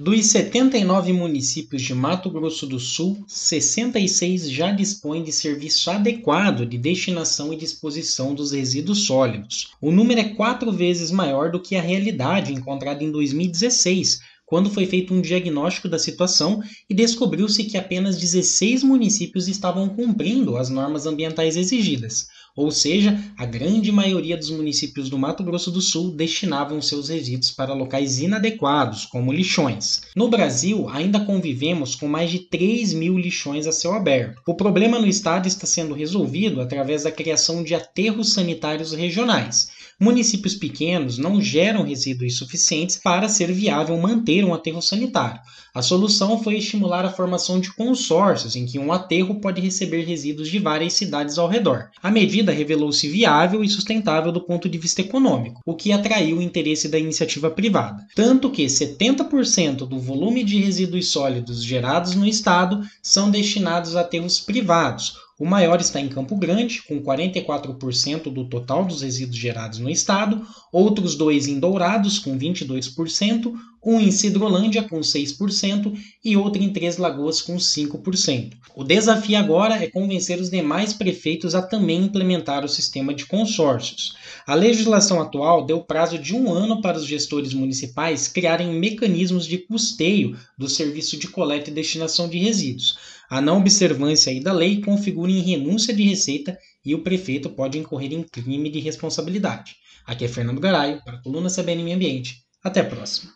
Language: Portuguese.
Dos 79 municípios de Mato Grosso do Sul, 66 já dispõem de serviço adequado de destinação e disposição dos resíduos sólidos. O número é quatro vezes maior do que a realidade encontrada em 2016, quando foi feito um diagnóstico da situação e descobriu-se que apenas 16 municípios estavam cumprindo as normas ambientais exigidas. Ou seja, a grande maioria dos municípios do Mato Grosso do Sul destinavam seus resíduos para locais inadequados, como lixões. No Brasil, ainda convivemos com mais de 3 mil lixões a céu aberto. O problema no estado está sendo resolvido através da criação de aterros sanitários regionais. Municípios pequenos não geram resíduos suficientes para ser viável manter um aterro sanitário. A solução foi estimular a formação de consórcios em que um aterro pode receber resíduos de várias cidades ao redor. A medida revelou-se viável e sustentável do ponto de vista econômico, o que atraiu o interesse da iniciativa privada. Tanto que 70% do volume de resíduos sólidos gerados no estado são destinados a aterros privados, o maior está em Campo Grande, com 44% do total dos resíduos gerados no estado, outros dois em Dourados, com 22%, um em Cidrolândia, com 6%, e outro em Três Lagoas, com 5%. O desafio agora é convencer os demais prefeitos a também implementar o sistema de consórcios. A legislação atual deu prazo de um ano para os gestores municipais criarem mecanismos de custeio do serviço de coleta e destinação de resíduos. A não observância da lei configura em renúncia de receita e o prefeito pode incorrer em crime de responsabilidade. Aqui é Fernando Garaio, para a coluna CBN Meio Ambiente. Até a próxima.